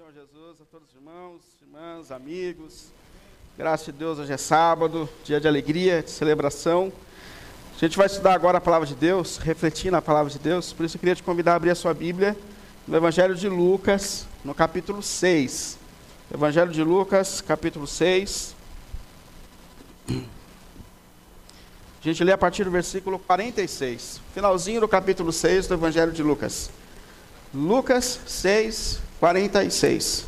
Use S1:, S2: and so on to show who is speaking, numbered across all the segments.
S1: Senhor Jesus, a todos os irmãos, irmãs, amigos. Graças a Deus, hoje é sábado, dia de alegria, de celebração. A gente vai estudar agora a palavra de Deus, refletir na palavra de Deus. Por isso eu queria te convidar a abrir a sua Bíblia no Evangelho de Lucas, no capítulo 6. Evangelho de Lucas, capítulo 6. A gente lê a partir do versículo 46. Finalzinho do capítulo 6 do Evangelho de Lucas. Lucas 6, 46.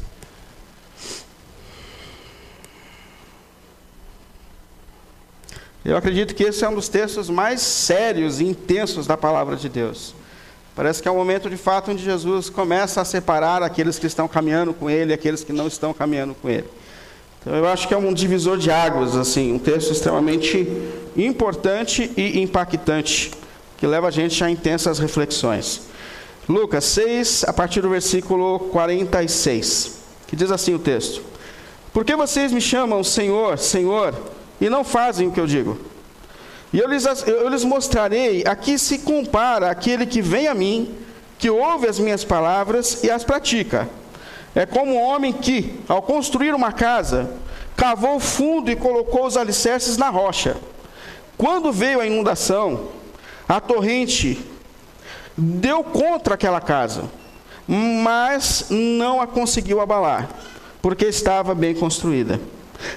S1: Eu acredito que esse é um dos textos mais sérios e intensos da palavra de Deus. Parece que é um momento de fato onde Jesus começa a separar aqueles que estão caminhando com Ele e aqueles que não estão caminhando com Ele. Então eu acho que é um divisor de águas, assim, um texto extremamente importante e impactante, que leva a gente a intensas reflexões. Lucas 6, a partir do versículo 46, que diz assim o texto: Por que vocês me chamam Senhor, Senhor, e não fazem o que eu digo? E eu lhes, eu lhes mostrarei a que se compara aquele que vem a mim, que ouve as minhas palavras e as pratica. É como um homem que, ao construir uma casa, cavou fundo e colocou os alicerces na rocha. Quando veio a inundação, a torrente deu contra aquela casa, mas não a conseguiu abalar, porque estava bem construída.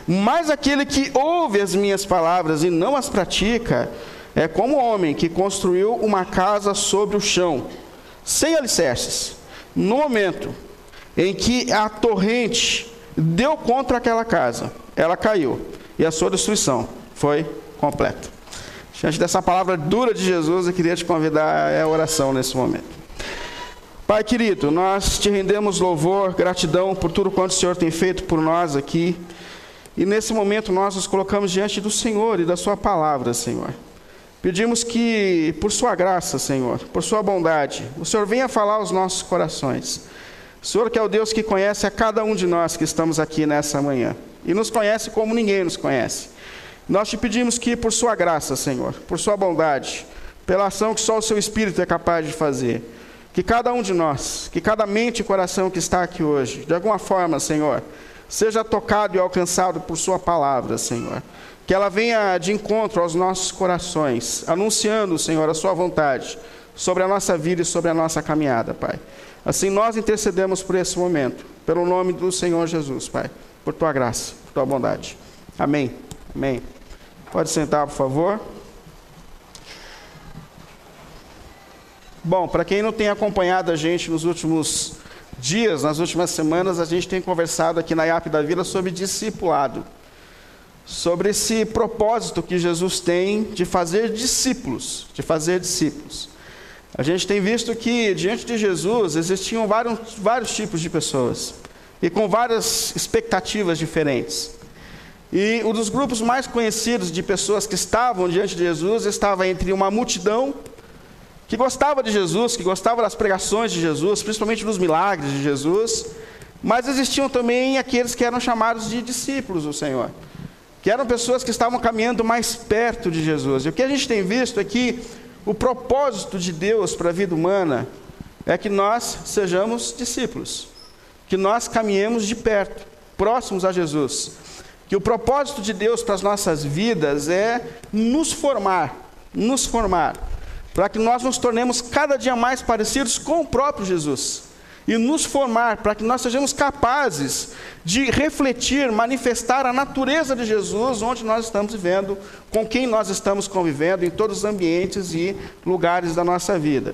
S1: Mas aquele que ouve as minhas palavras e não as pratica, é como o homem que construiu uma casa sobre o chão, sem alicerces. No momento em que a torrente deu contra aquela casa, ela caiu e a sua destruição foi completa. Diante dessa palavra dura de Jesus, eu queria te convidar à oração nesse momento. Pai querido, nós te rendemos louvor, gratidão por tudo quanto o Senhor tem feito por nós aqui. E nesse momento nós nos colocamos diante do Senhor e da Sua palavra, Senhor. Pedimos que, por Sua graça, Senhor, por Sua bondade, o Senhor venha falar aos nossos corações. O Senhor que é o Deus que conhece a cada um de nós que estamos aqui nessa manhã. E nos conhece como ninguém nos conhece. Nós te pedimos que, por Sua graça, Senhor, por Sua bondade, pela ação que só o Seu Espírito é capaz de fazer, que cada um de nós, que cada mente e coração que está aqui hoje, de alguma forma, Senhor, seja tocado e alcançado por Sua palavra, Senhor. Que ela venha de encontro aos nossos corações, anunciando, Senhor, a Sua vontade sobre a nossa vida e sobre a nossa caminhada, Pai. Assim nós intercedemos por esse momento, pelo nome do Senhor Jesus, Pai, por Tua graça, por Tua bondade. Amém. Amém. Pode sentar, por favor. Bom, para quem não tem acompanhado a gente nos últimos dias, nas últimas semanas, a gente tem conversado aqui na IAP da Vila sobre discipulado. Sobre esse propósito que Jesus tem de fazer discípulos, de fazer discípulos. A gente tem visto que diante de Jesus existiam vários, vários tipos de pessoas e com várias expectativas diferentes. E um dos grupos mais conhecidos de pessoas que estavam diante de Jesus estava entre uma multidão que gostava de Jesus, que gostava das pregações de Jesus, principalmente dos milagres de Jesus, mas existiam também aqueles que eram chamados de discípulos do Senhor, que eram pessoas que estavam caminhando mais perto de Jesus. E o que a gente tem visto é que o propósito de Deus para a vida humana é que nós sejamos discípulos, que nós caminhemos de perto, próximos a Jesus que o propósito de Deus para as nossas vidas é nos formar, nos formar, para que nós nos tornemos cada dia mais parecidos com o próprio Jesus. E nos formar para que nós sejamos capazes de refletir, manifestar a natureza de Jesus onde nós estamos vivendo, com quem nós estamos convivendo, em todos os ambientes e lugares da nossa vida.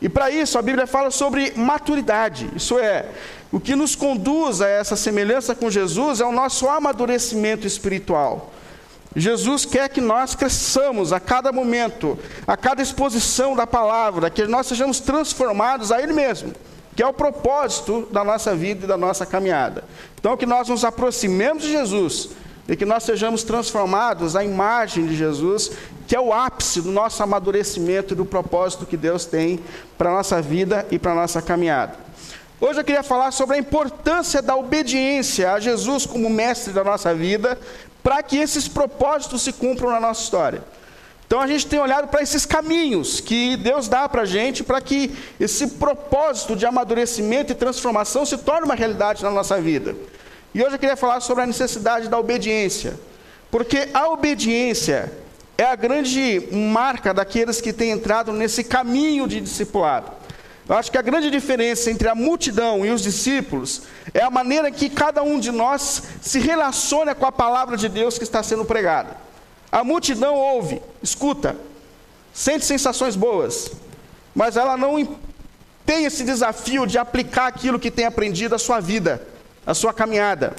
S1: E para isso a Bíblia fala sobre maturidade, isso é, o que nos conduz a essa semelhança com Jesus é o nosso amadurecimento espiritual. Jesus quer que nós cresçamos a cada momento, a cada exposição da palavra, que nós sejamos transformados a Ele mesmo, que é o propósito da nossa vida e da nossa caminhada. Então, que nós nos aproximemos de Jesus e que nós sejamos transformados à imagem de Jesus, que é o ápice do nosso amadurecimento e do propósito que Deus tem para a nossa vida e para a nossa caminhada. Hoje eu queria falar sobre a importância da obediência a Jesus como mestre da nossa vida, para que esses propósitos se cumpram na nossa história. Então a gente tem olhado para esses caminhos que Deus dá para a gente para que esse propósito de amadurecimento e transformação se torne uma realidade na nossa vida. E hoje eu queria falar sobre a necessidade da obediência, porque a obediência é a grande marca daqueles que têm entrado nesse caminho de discipulado. Eu acho que a grande diferença entre a multidão e os discípulos é a maneira que cada um de nós se relaciona com a palavra de Deus que está sendo pregada. A multidão ouve, escuta, sente sensações boas, mas ela não tem esse desafio de aplicar aquilo que tem aprendido à sua vida, à sua caminhada.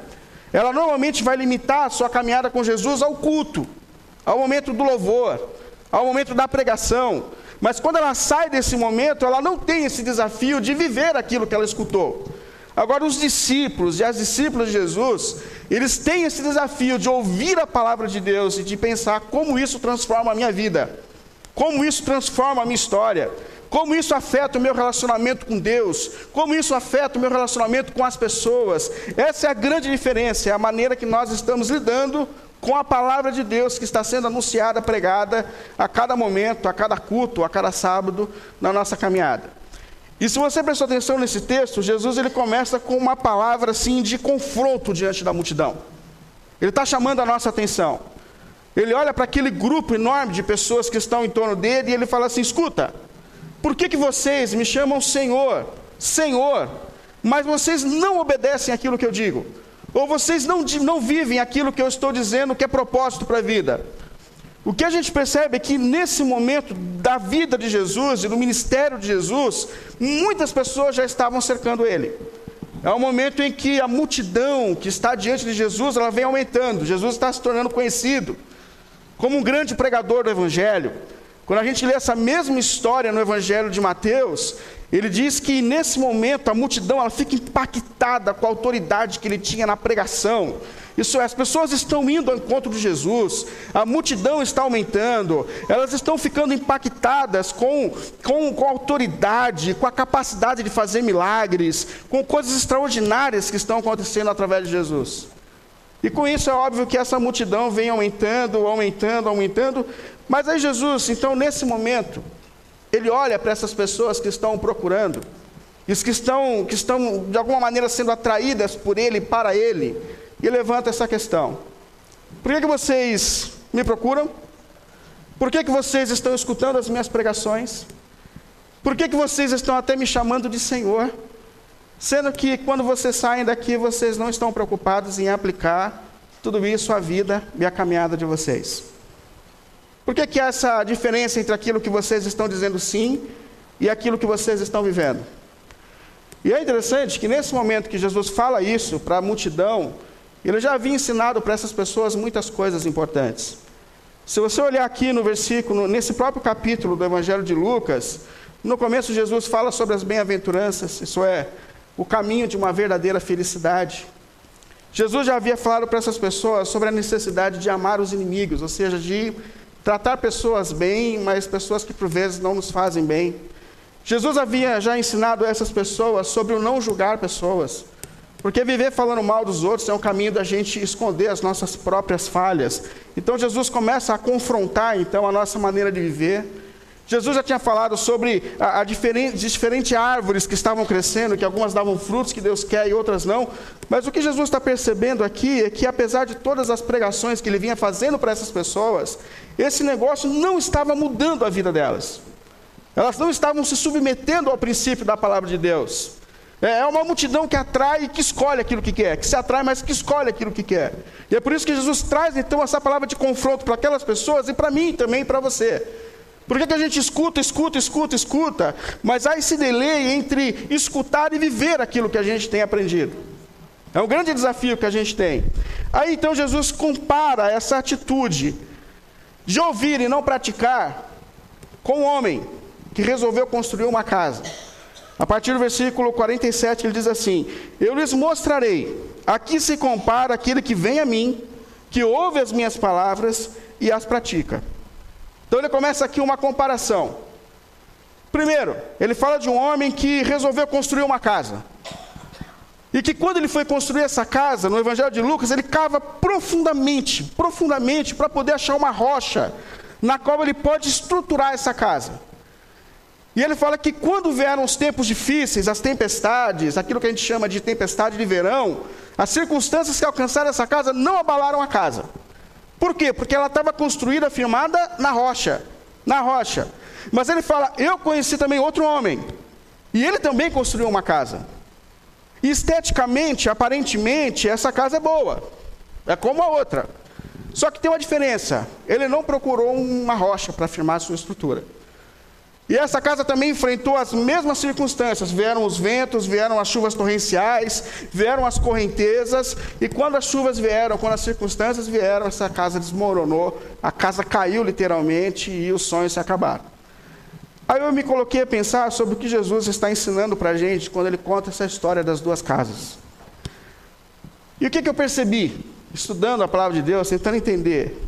S1: Ela normalmente vai limitar a sua caminhada com Jesus ao culto, ao momento do louvor, ao momento da pregação. Mas quando ela sai desse momento, ela não tem esse desafio de viver aquilo que ela escutou. Agora, os discípulos e as discípulas de Jesus, eles têm esse desafio de ouvir a palavra de Deus e de pensar como isso transforma a minha vida, como isso transforma a minha história, como isso afeta o meu relacionamento com Deus, como isso afeta o meu relacionamento com as pessoas. Essa é a grande diferença, é a maneira que nós estamos lidando com a palavra de Deus que está sendo anunciada, pregada a cada momento, a cada culto, a cada sábado na nossa caminhada. E se você prestou atenção nesse texto, Jesus ele começa com uma palavra assim de confronto diante da multidão. Ele está chamando a nossa atenção. Ele olha para aquele grupo enorme de pessoas que estão em torno dele e ele fala assim: escuta, por que, que vocês me chamam Senhor, Senhor, mas vocês não obedecem aquilo que eu digo? Ou vocês não, não vivem aquilo que eu estou dizendo que é propósito para a vida? O que a gente percebe é que nesse momento da vida de Jesus e do ministério de Jesus, muitas pessoas já estavam cercando ele. É um momento em que a multidão que está diante de Jesus, ela vem aumentando. Jesus está se tornando conhecido como um grande pregador do evangelho. Quando a gente lê essa mesma história no evangelho de Mateus, ele diz que nesse momento a multidão ela fica impactada com a autoridade que ele tinha na pregação. Isso é, as pessoas estão indo ao encontro de Jesus, a multidão está aumentando, elas estão ficando impactadas com, com, com a autoridade, com a capacidade de fazer milagres, com coisas extraordinárias que estão acontecendo através de Jesus. E com isso é óbvio que essa multidão vem aumentando, aumentando, aumentando. Mas aí Jesus, então nesse momento, ele olha para essas pessoas que estão procurando, os que estão, que estão de alguma maneira sendo atraídas por ele, para ele, e levanta essa questão: Por que, que vocês me procuram? Por que, que vocês estão escutando as minhas pregações? Por que, que vocês estão até me chamando de Senhor? Sendo que quando vocês saem daqui, vocês não estão preocupados em aplicar tudo isso à vida e à caminhada de vocês. Por que, que há essa diferença entre aquilo que vocês estão dizendo sim e aquilo que vocês estão vivendo? E é interessante que nesse momento que Jesus fala isso para a multidão, ele já havia ensinado para essas pessoas muitas coisas importantes. Se você olhar aqui no versículo, nesse próprio capítulo do Evangelho de Lucas, no começo Jesus fala sobre as bem-aventuranças, isso é, o caminho de uma verdadeira felicidade. Jesus já havia falado para essas pessoas sobre a necessidade de amar os inimigos, ou seja, de tratar pessoas bem, mas pessoas que por vezes não nos fazem bem. Jesus havia já ensinado essas pessoas sobre o não julgar pessoas, porque viver falando mal dos outros é um caminho da gente esconder as nossas próprias falhas. Então Jesus começa a confrontar então a nossa maneira de viver. Jesus já tinha falado sobre a, a diferente, diferentes árvores que estavam crescendo, que algumas davam frutos que Deus quer e outras não. Mas o que Jesus está percebendo aqui é que, apesar de todas as pregações que ele vinha fazendo para essas pessoas, esse negócio não estava mudando a vida delas. Elas não estavam se submetendo ao princípio da palavra de Deus. É, é uma multidão que atrai e que escolhe aquilo que quer, que se atrai, mas que escolhe aquilo que quer. E é por isso que Jesus traz então essa palavra de confronto para aquelas pessoas e para mim também para você. Por que, que a gente escuta, escuta, escuta, escuta, mas há esse delay entre escutar e viver aquilo que a gente tem aprendido? É um grande desafio que a gente tem. Aí então Jesus compara essa atitude de ouvir e não praticar com o homem que resolveu construir uma casa. A partir do versículo 47 ele diz assim: Eu lhes mostrarei, aqui se compara aquele que vem a mim, que ouve as minhas palavras e as pratica. Então ele começa aqui uma comparação. Primeiro, ele fala de um homem que resolveu construir uma casa. E que quando ele foi construir essa casa, no Evangelho de Lucas, ele cava profundamente, profundamente, para poder achar uma rocha, na qual ele pode estruturar essa casa. E ele fala que quando vieram os tempos difíceis, as tempestades, aquilo que a gente chama de tempestade de verão, as circunstâncias que alcançaram essa casa não abalaram a casa. Por quê? Porque ela estava construída, firmada na rocha. Na rocha. Mas ele fala: Eu conheci também outro homem. E ele também construiu uma casa. Esteticamente, aparentemente, essa casa é boa. É como a outra. Só que tem uma diferença. Ele não procurou uma rocha para firmar a sua estrutura. E essa casa também enfrentou as mesmas circunstâncias. Vieram os ventos, vieram as chuvas torrenciais, vieram as correntezas. E quando as chuvas vieram, quando as circunstâncias vieram, essa casa desmoronou. A casa caiu literalmente e os sonhos se acabaram. Aí eu me coloquei a pensar sobre o que Jesus está ensinando para a gente quando ele conta essa história das duas casas. E o que, que eu percebi, estudando a palavra de Deus, tentando entender?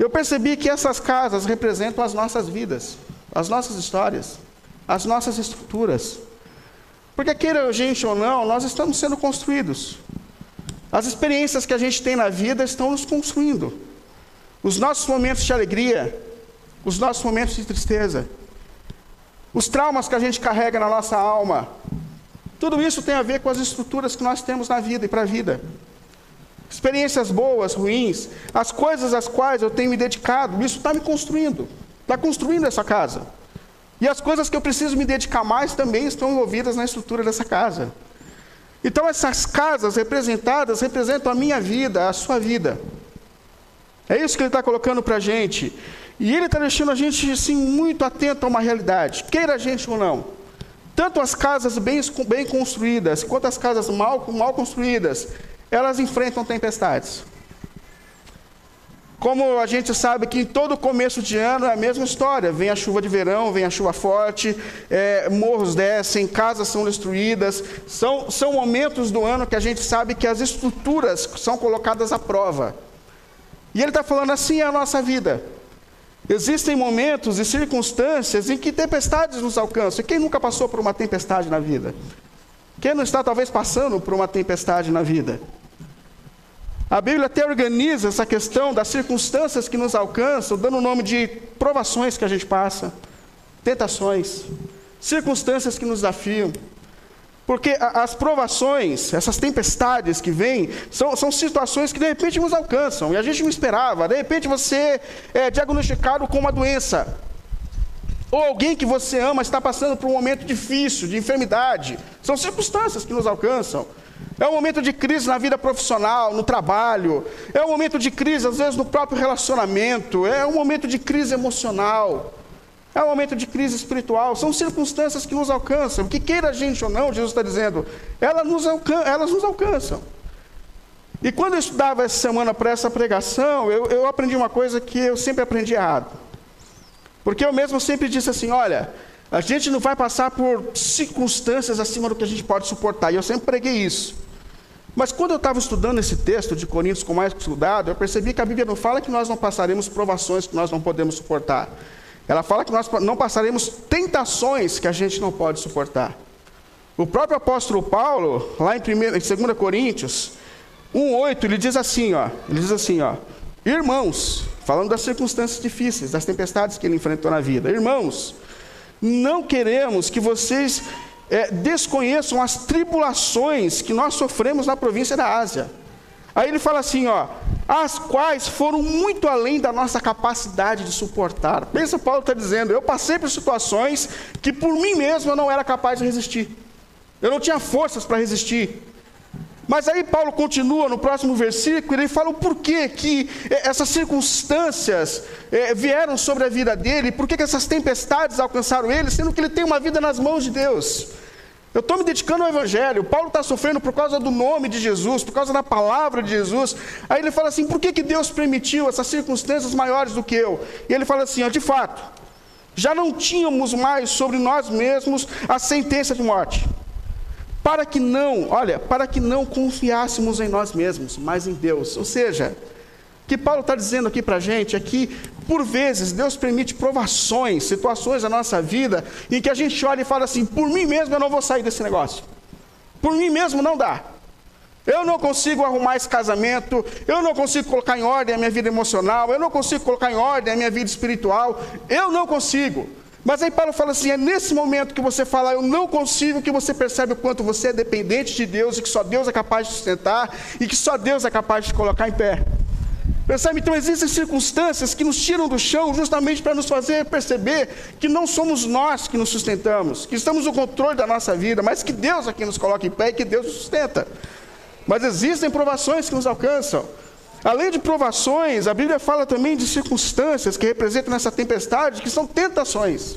S1: Eu percebi que essas casas representam as nossas vidas as nossas histórias, as nossas estruturas. Porque queira a gente ou não, nós estamos sendo construídos. As experiências que a gente tem na vida estão nos construindo. Os nossos momentos de alegria, os nossos momentos de tristeza, os traumas que a gente carrega na nossa alma, tudo isso tem a ver com as estruturas que nós temos na vida e para a vida. Experiências boas, ruins, as coisas às quais eu tenho me dedicado, isso está me construindo. Está construindo essa casa. E as coisas que eu preciso me dedicar mais também estão envolvidas na estrutura dessa casa. Então, essas casas representadas representam a minha vida, a sua vida. É isso que ele está colocando para a gente. E ele está deixando a gente assim, muito atento a uma realidade, queira a gente ou não. Tanto as casas bem, bem construídas, quanto as casas mal, mal construídas, elas enfrentam tempestades. Como a gente sabe que em todo começo de ano é a mesma história: vem a chuva de verão, vem a chuva forte, é, morros descem, casas são destruídas. São, são momentos do ano que a gente sabe que as estruturas são colocadas à prova. E ele está falando assim é a nossa vida. Existem momentos e circunstâncias em que tempestades nos alcançam. Quem nunca passou por uma tempestade na vida? Quem não está talvez passando por uma tempestade na vida? A Bíblia até organiza essa questão das circunstâncias que nos alcançam, dando o nome de provações que a gente passa, tentações, circunstâncias que nos desafiam. Porque as provações, essas tempestades que vêm, são, são situações que de repente nos alcançam e a gente não esperava. De repente você é diagnosticado com uma doença, ou alguém que você ama está passando por um momento difícil, de enfermidade. São circunstâncias que nos alcançam. É um momento de crise na vida profissional, no trabalho. É um momento de crise, às vezes, no próprio relacionamento. É um momento de crise emocional. É um momento de crise espiritual. São circunstâncias que nos alcançam. Que queira a gente ou não, Jesus está dizendo, elas nos, elas nos alcançam. E quando eu estudava essa semana para essa pregação, eu, eu aprendi uma coisa que eu sempre aprendi errado. Porque eu mesmo sempre disse assim: olha, a gente não vai passar por circunstâncias acima do que a gente pode suportar. E eu sempre preguei isso. Mas quando eu estava estudando esse texto de Coríntios com mais cuidado, eu percebi que a Bíblia não fala que nós não passaremos provações que nós não podemos suportar. Ela fala que nós não passaremos tentações que a gente não pode suportar. O próprio apóstolo Paulo, lá em, 1, em 2 Coríntios 1,8, ele diz assim, ó, ele diz assim, ó, irmãos, falando das circunstâncias difíceis, das tempestades que ele enfrentou na vida, irmãos, não queremos que vocês é, desconheçam as tribulações que nós sofremos na província da Ásia. Aí ele fala assim, ó, as quais foram muito além da nossa capacidade de suportar. Pensa, Paulo está dizendo, eu passei por situações que por mim mesmo eu não era capaz de resistir. Eu não tinha forças para resistir. Mas aí Paulo continua no próximo versículo, ele fala o porquê que eh, essas circunstâncias é, vieram sobre a vida dele, por que essas tempestades alcançaram ele, sendo que ele tem uma vida nas mãos de Deus. Eu estou me dedicando ao Evangelho. Paulo está sofrendo por causa do nome de Jesus, por causa da palavra de Jesus. Aí ele fala assim: por que, que Deus permitiu essas circunstâncias maiores do que eu? E ele fala assim: ó, de fato, já não tínhamos mais sobre nós mesmos a sentença de morte para que não, olha, para que não confiássemos em nós mesmos, mas em Deus. Ou seja, o que Paulo está dizendo aqui para a gente é que, por vezes, Deus permite provações, situações na nossa vida, em que a gente olha e fala assim: por mim mesmo eu não vou sair desse negócio, por mim mesmo não dá. Eu não consigo arrumar esse casamento, eu não consigo colocar em ordem a minha vida emocional, eu não consigo colocar em ordem a minha vida espiritual, eu não consigo. Mas aí Paulo fala assim: é nesse momento que você fala, eu não consigo, que você percebe o quanto você é dependente de Deus e que só Deus é capaz de sustentar e que só Deus é capaz de colocar em pé. Percebe? Então existem circunstâncias que nos tiram do chão justamente para nos fazer perceber que não somos nós que nos sustentamos, que estamos no controle da nossa vida, mas que Deus é quem nos coloca em pé e que Deus nos sustenta. Mas existem provações que nos alcançam. Além de provações, a Bíblia fala também de circunstâncias que representam essa tempestade, que são tentações.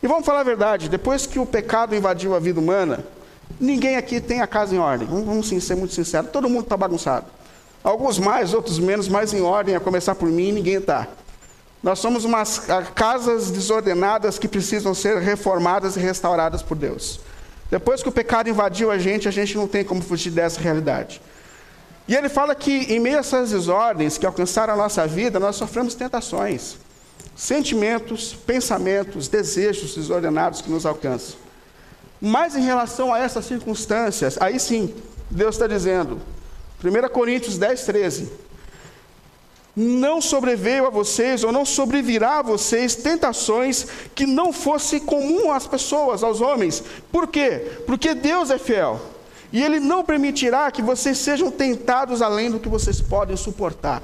S1: E vamos falar a verdade: depois que o pecado invadiu a vida humana, ninguém aqui tem a casa em ordem. Vamos ser muito sinceros: todo mundo está bagunçado. Alguns mais, outros menos, mas em ordem, a começar por mim, ninguém está. Nós somos umas casas desordenadas que precisam ser reformadas e restauradas por Deus. Depois que o pecado invadiu a gente, a gente não tem como fugir dessa realidade. E ele fala que, em meio a essas desordens que alcançaram a nossa vida, nós sofremos tentações, sentimentos, pensamentos, desejos desordenados que nos alcançam. Mas em relação a essas circunstâncias, aí sim, Deus está dizendo, 1 Coríntios 10, 13: Não sobreveio a vocês, ou não sobrevirá a vocês, tentações que não fosse comum às pessoas, aos homens. Por quê? Porque Deus é fiel. E Ele não permitirá que vocês sejam tentados além do que vocês podem suportar.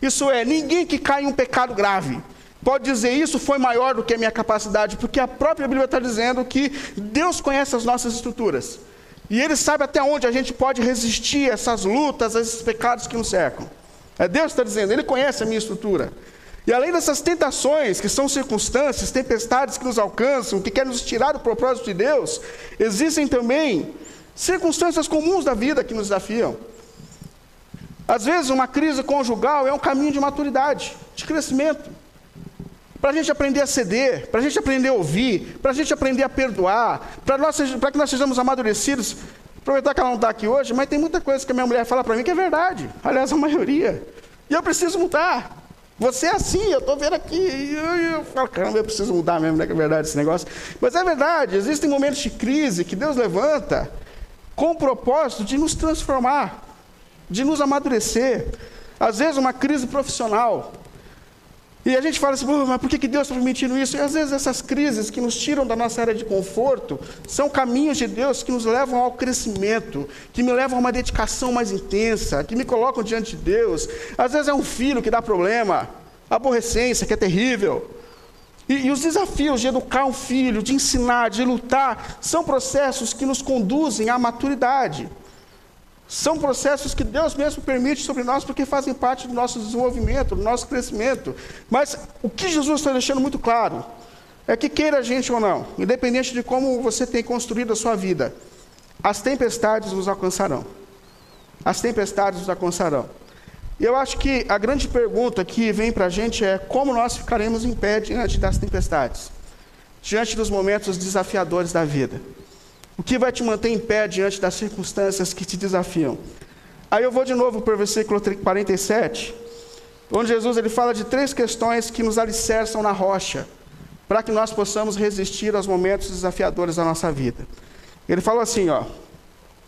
S1: Isso é, ninguém que cai em um pecado grave pode dizer isso foi maior do que a minha capacidade, porque a própria Bíblia está dizendo que Deus conhece as nossas estruturas. E Ele sabe até onde a gente pode resistir a essas lutas, a esses pecados que nos cercam. É Deus que está dizendo, Ele conhece a minha estrutura. E além dessas tentações, que são circunstâncias, tempestades que nos alcançam, que querem nos tirar do propósito de Deus, existem também circunstâncias comuns da vida que nos desafiam. Às vezes, uma crise conjugal é um caminho de maturidade, de crescimento para a gente aprender a ceder, para a gente aprender a ouvir, para a gente aprender a perdoar, para que nós sejamos amadurecidos. Aproveitar que ela não está aqui hoje, mas tem muita coisa que a minha mulher fala para mim que é verdade. Aliás, a maioria. E eu preciso mudar. Você é assim, eu estou vendo aqui. E eu, falo, caramba, eu preciso mudar mesmo, não é que é verdade esse negócio. Mas é verdade, existem momentos de crise que Deus levanta com o propósito de nos transformar, de nos amadurecer. Às vezes, uma crise profissional. E a gente fala assim, mas por que Deus está permitindo isso? E às vezes essas crises que nos tiram da nossa área de conforto são caminhos de Deus que nos levam ao crescimento, que me levam a uma dedicação mais intensa, que me colocam diante de Deus. Às vezes é um filho que dá problema, aborrecência que é terrível. E, e os desafios de educar um filho, de ensinar, de lutar, são processos que nos conduzem à maturidade. São processos que Deus mesmo permite sobre nós porque fazem parte do nosso desenvolvimento, do nosso crescimento. Mas o que Jesus está deixando muito claro é que queira a gente ou não, independente de como você tem construído a sua vida, as tempestades nos alcançarão. As tempestades nos alcançarão. E eu acho que a grande pergunta que vem para a gente é como nós ficaremos em pé diante das tempestades, diante dos momentos desafiadores da vida. O que vai te manter em pé diante das circunstâncias que te desafiam? Aí eu vou de novo para o versículo 47, onde Jesus ele fala de três questões que nos alicerçam na rocha, para que nós possamos resistir aos momentos desafiadores da nossa vida. Ele fala assim, ó: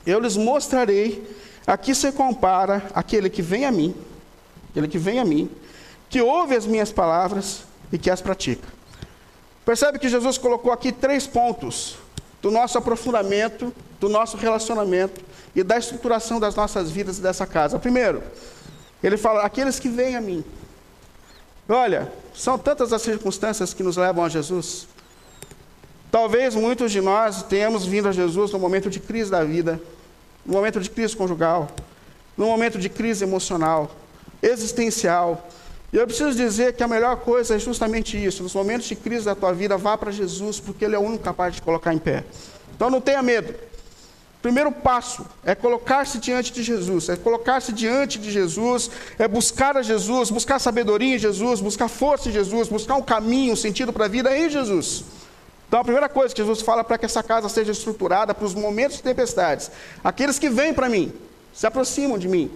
S1: Eu lhes mostrarei a que se compara aquele que vem a mim, aquele que vem a mim, que ouve as minhas palavras e que as pratica. Percebe que Jesus colocou aqui três pontos do nosso aprofundamento, do nosso relacionamento e da estruturação das nossas vidas e dessa casa. Primeiro, ele fala: aqueles que vêm a mim. Olha, são tantas as circunstâncias que nos levam a Jesus. Talvez muitos de nós tenhamos vindo a Jesus no momento de crise da vida, no momento de crise conjugal, no momento de crise emocional, existencial. E eu preciso dizer que a melhor coisa é justamente isso. Nos momentos de crise da tua vida, vá para Jesus, porque Ele é o único capaz de colocar em pé. Então não tenha medo. Primeiro passo é colocar-se diante de Jesus, é colocar-se diante de Jesus, é buscar a Jesus, buscar sabedoria em Jesus, buscar força em Jesus, buscar um caminho, um sentido para a vida em Jesus. Então a primeira coisa que Jesus fala para que essa casa seja estruturada para os momentos de tempestades, aqueles que vêm para mim, se aproximam de mim,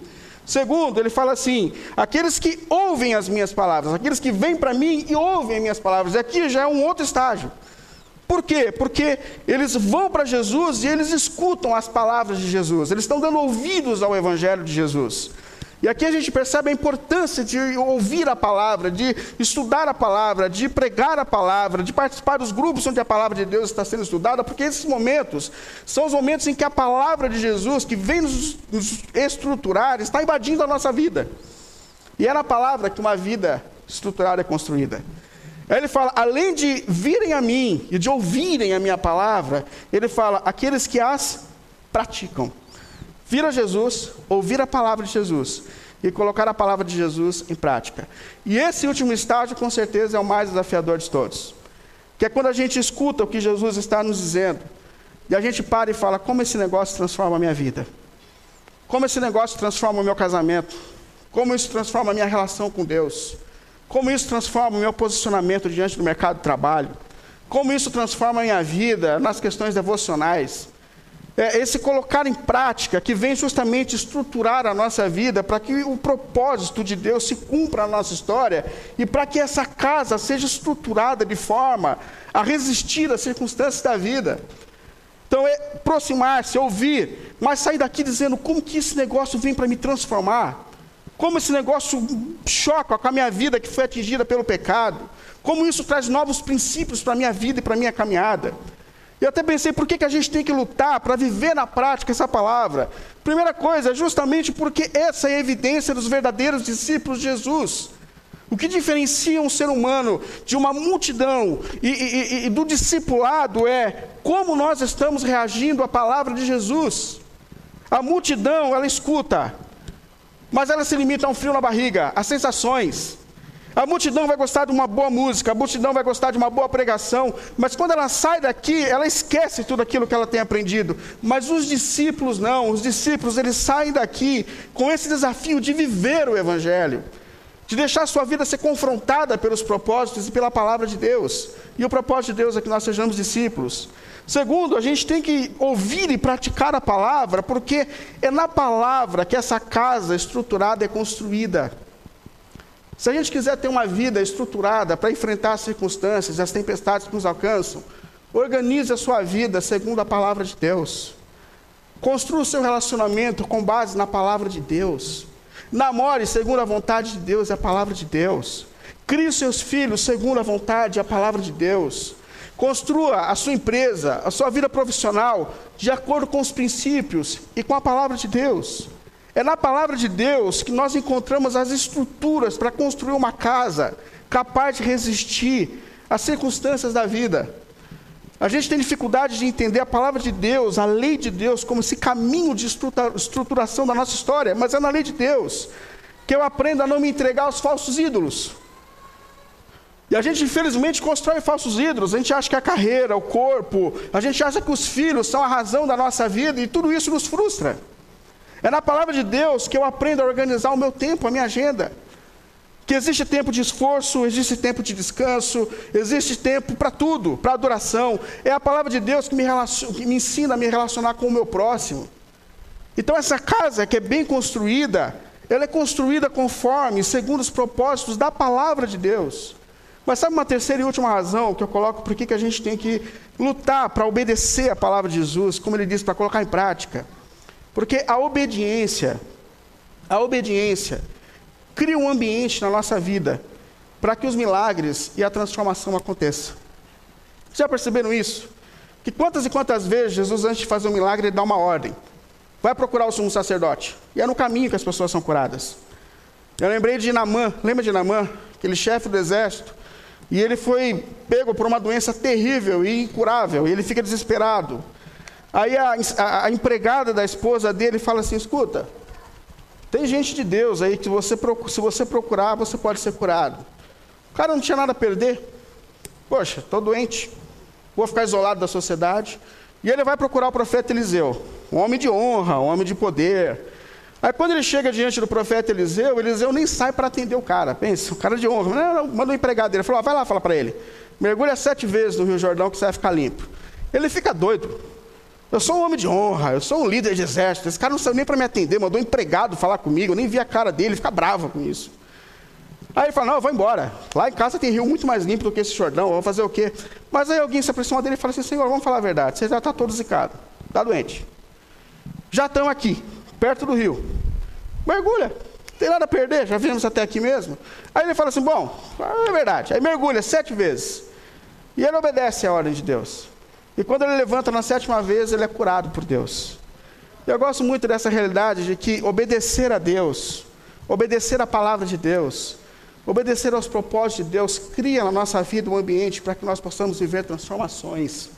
S1: Segundo, ele fala assim: aqueles que ouvem as minhas palavras, aqueles que vêm para mim e ouvem as minhas palavras. Aqui já é um outro estágio. Por quê? Porque eles vão para Jesus e eles escutam as palavras de Jesus, eles estão dando ouvidos ao Evangelho de Jesus. E aqui a gente percebe a importância de ouvir a palavra, de estudar a palavra, de pregar a palavra, de participar dos grupos onde a palavra de Deus está sendo estudada, porque esses momentos são os momentos em que a palavra de Jesus, que vem nos, nos estruturar, está invadindo a nossa vida. E é na palavra que uma vida estruturada é construída. Ele fala: além de virem a mim e de ouvirem a minha palavra, ele fala: aqueles que as praticam vir a Jesus, ouvir a palavra de Jesus e colocar a palavra de Jesus em prática. E esse último estágio, com certeza, é o mais desafiador de todos. Que é quando a gente escuta o que Jesus está nos dizendo e a gente para e fala: como esse negócio transforma a minha vida? Como esse negócio transforma o meu casamento? Como isso transforma a minha relação com Deus? Como isso transforma o meu posicionamento diante do mercado de trabalho? Como isso transforma a minha vida nas questões devocionais? É esse colocar em prática que vem justamente estruturar a nossa vida para que o propósito de Deus se cumpra na nossa história e para que essa casa seja estruturada de forma a resistir às circunstâncias da vida. Então é aproximar-se, ouvir, mas sair daqui dizendo como que esse negócio vem para me transformar. Como esse negócio choca com a minha vida que foi atingida pelo pecado. Como isso traz novos princípios para a minha vida e para a minha caminhada. Eu até pensei, por que, que a gente tem que lutar para viver na prática essa palavra? Primeira coisa, justamente porque essa é a evidência dos verdadeiros discípulos de Jesus. O que diferencia um ser humano de uma multidão e, e, e, do discipulado é como nós estamos reagindo à palavra de Jesus. A multidão, ela escuta, mas ela se limita a um frio na barriga, a sensações. A multidão vai gostar de uma boa música, a multidão vai gostar de uma boa pregação, mas quando ela sai daqui, ela esquece tudo aquilo que ela tem aprendido. Mas os discípulos não, os discípulos eles saem daqui com esse desafio de viver o evangelho, de deixar a sua vida ser confrontada pelos propósitos e pela palavra de Deus. E o propósito de Deus é que nós sejamos discípulos. Segundo, a gente tem que ouvir e praticar a palavra, porque é na palavra que essa casa estruturada é construída. Se a gente quiser ter uma vida estruturada para enfrentar as circunstâncias, as tempestades que nos alcançam, organize a sua vida segundo a palavra de Deus. Construa o seu relacionamento com base na palavra de Deus. Namore segundo a vontade de Deus e a palavra de Deus. Crie seus filhos segundo a vontade e a palavra de Deus. Construa a sua empresa, a sua vida profissional, de acordo com os princípios e com a palavra de Deus. É na palavra de Deus que nós encontramos as estruturas para construir uma casa capaz de resistir às circunstâncias da vida. A gente tem dificuldade de entender a palavra de Deus, a lei de Deus, como esse caminho de estruturação da nossa história, mas é na lei de Deus que eu aprendo a não me entregar aos falsos ídolos. E a gente, infelizmente, constrói falsos ídolos. A gente acha que a carreira, o corpo, a gente acha que os filhos são a razão da nossa vida e tudo isso nos frustra. É na palavra de Deus que eu aprendo a organizar o meu tempo, a minha agenda. Que existe tempo de esforço, existe tempo de descanso, existe tempo para tudo, para adoração. É a palavra de Deus que me, que me ensina a me relacionar com o meu próximo. Então, essa casa que é bem construída, ela é construída conforme, segundo os propósitos da palavra de Deus. Mas sabe uma terceira e última razão que eu coloco por que a gente tem que lutar para obedecer a palavra de Jesus, como ele diz, para colocar em prática? Porque a obediência, a obediência cria um ambiente na nossa vida para que os milagres e a transformação aconteçam. Já perceberam isso? Que quantas e quantas vezes Jesus, antes de fazer um milagre, ele dá uma ordem. Vai procurar o sumo sacerdote. E é no caminho que as pessoas são curadas. Eu lembrei de Namã, lembra de Namã? Aquele chefe do exército. E ele foi pego por uma doença terrível e incurável. E ele fica desesperado. Aí a, a, a, empregada da esposa dele fala assim: escuta, tem gente de Deus aí que você, se você procurar, você pode ser curado. O cara não tinha nada a perder. Poxa, estou doente, vou ficar isolado da sociedade. E ele vai procurar o profeta Eliseu, um homem de honra, um homem de poder. Aí quando ele chega diante do profeta Eliseu, Eliseu nem sai para atender o cara. Pensa, o cara de honra. Não, não, manda o um empregado dele. Falou, vai lá, fala para ele. Mergulha sete vezes no Rio Jordão que você vai ficar limpo. Ele fica doido. Eu sou um homem de honra, eu sou um líder de exército. Esse cara não saiu nem para me atender, mandou um empregado falar comigo, eu nem vi a cara dele, fica bravo com isso. Aí ele fala, não, eu vou embora. Lá em casa tem rio muito mais limpo do que esse Jordão, vou fazer o quê? Mas aí alguém se aproxima dele e fala assim, Senhor, vamos falar a verdade, você já está todo zicado, está doente. Já estão aqui, perto do rio. Mergulha, tem nada a perder, já viemos até aqui mesmo. Aí ele fala assim, bom, é verdade. Aí mergulha sete vezes. E ele obedece à ordem de Deus. E quando ele levanta na sétima vez, ele é curado por Deus. Eu gosto muito dessa realidade de que obedecer a Deus, obedecer a palavra de Deus, Obedecer aos propósitos de Deus cria na nossa vida um ambiente para que nós possamos viver transformações.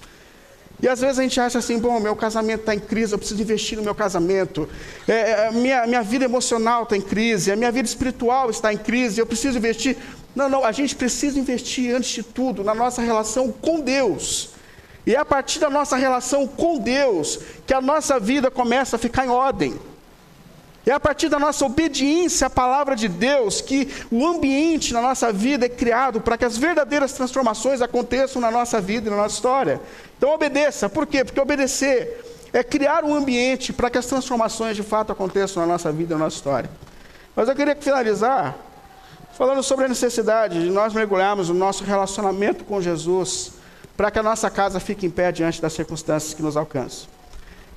S1: E às vezes a gente acha assim, bom, meu casamento está em crise, eu preciso investir no meu casamento. É, é, minha, minha vida emocional está em crise, a minha vida espiritual está em crise, eu preciso investir. Não, não, a gente precisa investir antes de tudo na nossa relação com Deus. E é a partir da nossa relação com Deus que a nossa vida começa a ficar em ordem. É a partir da nossa obediência à palavra de Deus que o ambiente na nossa vida é criado para que as verdadeiras transformações aconteçam na nossa vida e na nossa história. Então obedeça. Por quê? Porque obedecer é criar um ambiente para que as transformações de fato aconteçam na nossa vida e na nossa história. Mas eu queria finalizar falando sobre a necessidade de nós mergulharmos no nosso relacionamento com Jesus para que a nossa casa fique em pé diante das circunstâncias que nos alcançam.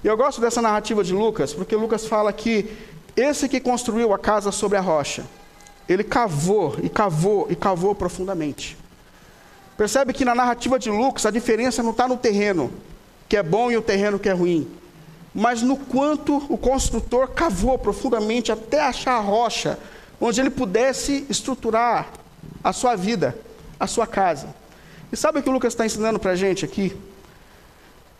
S1: E eu gosto dessa narrativa de Lucas, porque Lucas fala que esse que construiu a casa sobre a rocha, ele cavou e cavou e cavou profundamente. Percebe que na narrativa de Lucas a diferença não está no terreno, que é bom e o terreno que é ruim, mas no quanto o construtor cavou profundamente até achar a rocha onde ele pudesse estruturar a sua vida, a sua casa. E sabe o que o Lucas está ensinando para a gente aqui?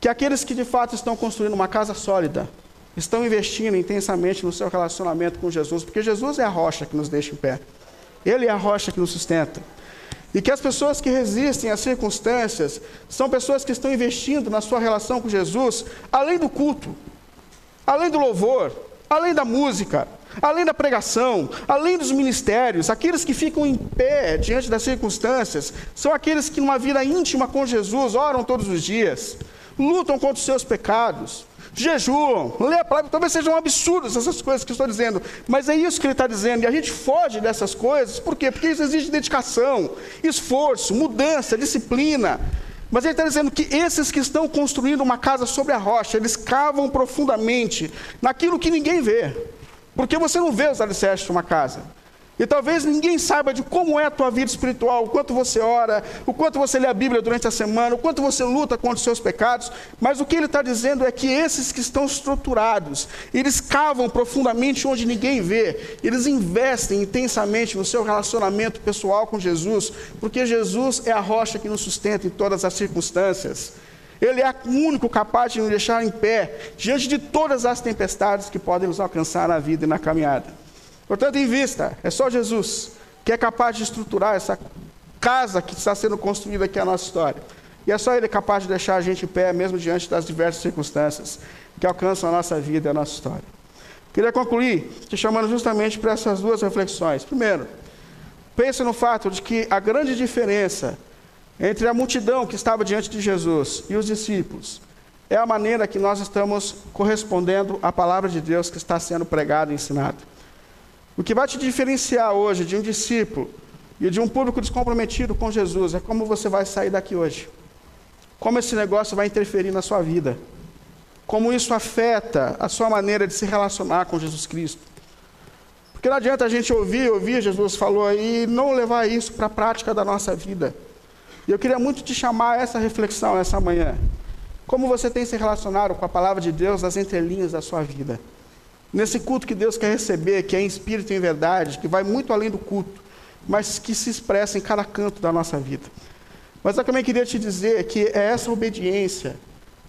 S1: Que aqueles que de fato estão construindo uma casa sólida, estão investindo intensamente no seu relacionamento com Jesus, porque Jesus é a rocha que nos deixa em pé. Ele é a rocha que nos sustenta. E que as pessoas que resistem às circunstâncias são pessoas que estão investindo na sua relação com Jesus, além do culto, além do louvor, além da música, além da pregação, além dos ministérios, aqueles que ficam em pé diante das circunstâncias, são aqueles que, numa vida íntima com Jesus, oram todos os dias, lutam contra os seus pecados, jejuam, lê a palavra, talvez sejam absurdas essas coisas que eu estou dizendo, mas é isso que ele está dizendo, e a gente foge dessas coisas, por quê? Porque isso exige dedicação, esforço, mudança, disciplina. Mas ele está dizendo que esses que estão construindo uma casa sobre a rocha, eles cavam profundamente naquilo que ninguém vê, porque você não vê os alicerces de uma casa. E talvez ninguém saiba de como é a tua vida espiritual, o quanto você ora, o quanto você lê a Bíblia durante a semana, o quanto você luta contra os seus pecados, mas o que ele está dizendo é que esses que estão estruturados, eles cavam profundamente onde ninguém vê, eles investem intensamente no seu relacionamento pessoal com Jesus, porque Jesus é a rocha que nos sustenta em todas as circunstâncias. Ele é o único capaz de nos deixar em pé diante de todas as tempestades que podem nos alcançar na vida e na caminhada. Portanto, em vista, é só Jesus que é capaz de estruturar essa casa que está sendo construída aqui a nossa história. E é só Ele capaz de deixar a gente em pé, mesmo diante das diversas circunstâncias que alcançam a nossa vida e a nossa história. Queria concluir te chamando justamente para essas duas reflexões. Primeiro, pense no fato de que a grande diferença entre a multidão que estava diante de Jesus e os discípulos é a maneira que nós estamos correspondendo à palavra de Deus que está sendo pregada e ensinada. O que vai te diferenciar hoje de um discípulo e de um público descomprometido com Jesus é como você vai sair daqui hoje. Como esse negócio vai interferir na sua vida. Como isso afeta a sua maneira de se relacionar com Jesus Cristo. Porque não adianta a gente ouvir, ouvir, Jesus falou e não levar isso para a prática da nossa vida. E eu queria muito te chamar a essa reflexão essa manhã. Como você tem se relacionado com a palavra de Deus nas entrelinhas da sua vida? Nesse culto que Deus quer receber, que é em espírito e em verdade, que vai muito além do culto, mas que se expressa em cada canto da nossa vida. Mas eu também queria te dizer que é essa obediência,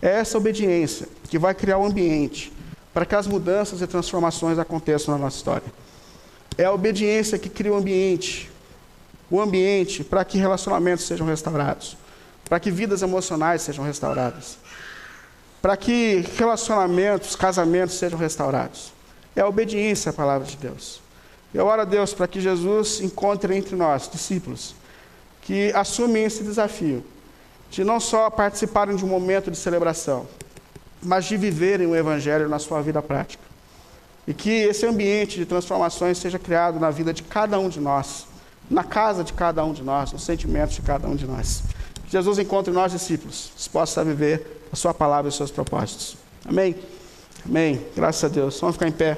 S1: é essa obediência que vai criar o um ambiente para que as mudanças e transformações aconteçam na nossa história. É a obediência que cria o ambiente, o ambiente para que relacionamentos sejam restaurados, para que vidas emocionais sejam restauradas, para que relacionamentos, casamentos sejam restaurados é a obediência à palavra de Deus. Eu oro a Deus para que Jesus encontre entre nós discípulos que assumem esse desafio de não só participarem de um momento de celebração, mas de viverem o Evangelho na sua vida prática. E que esse ambiente de transformações seja criado na vida de cada um de nós, na casa de cada um de nós, nos sentimentos de cada um de nós. Que Jesus encontre nós, discípulos, dispostos a viver a Sua palavra e os seus propósitos. Amém? Amém. Graças a Deus. Vamos ficar em pé.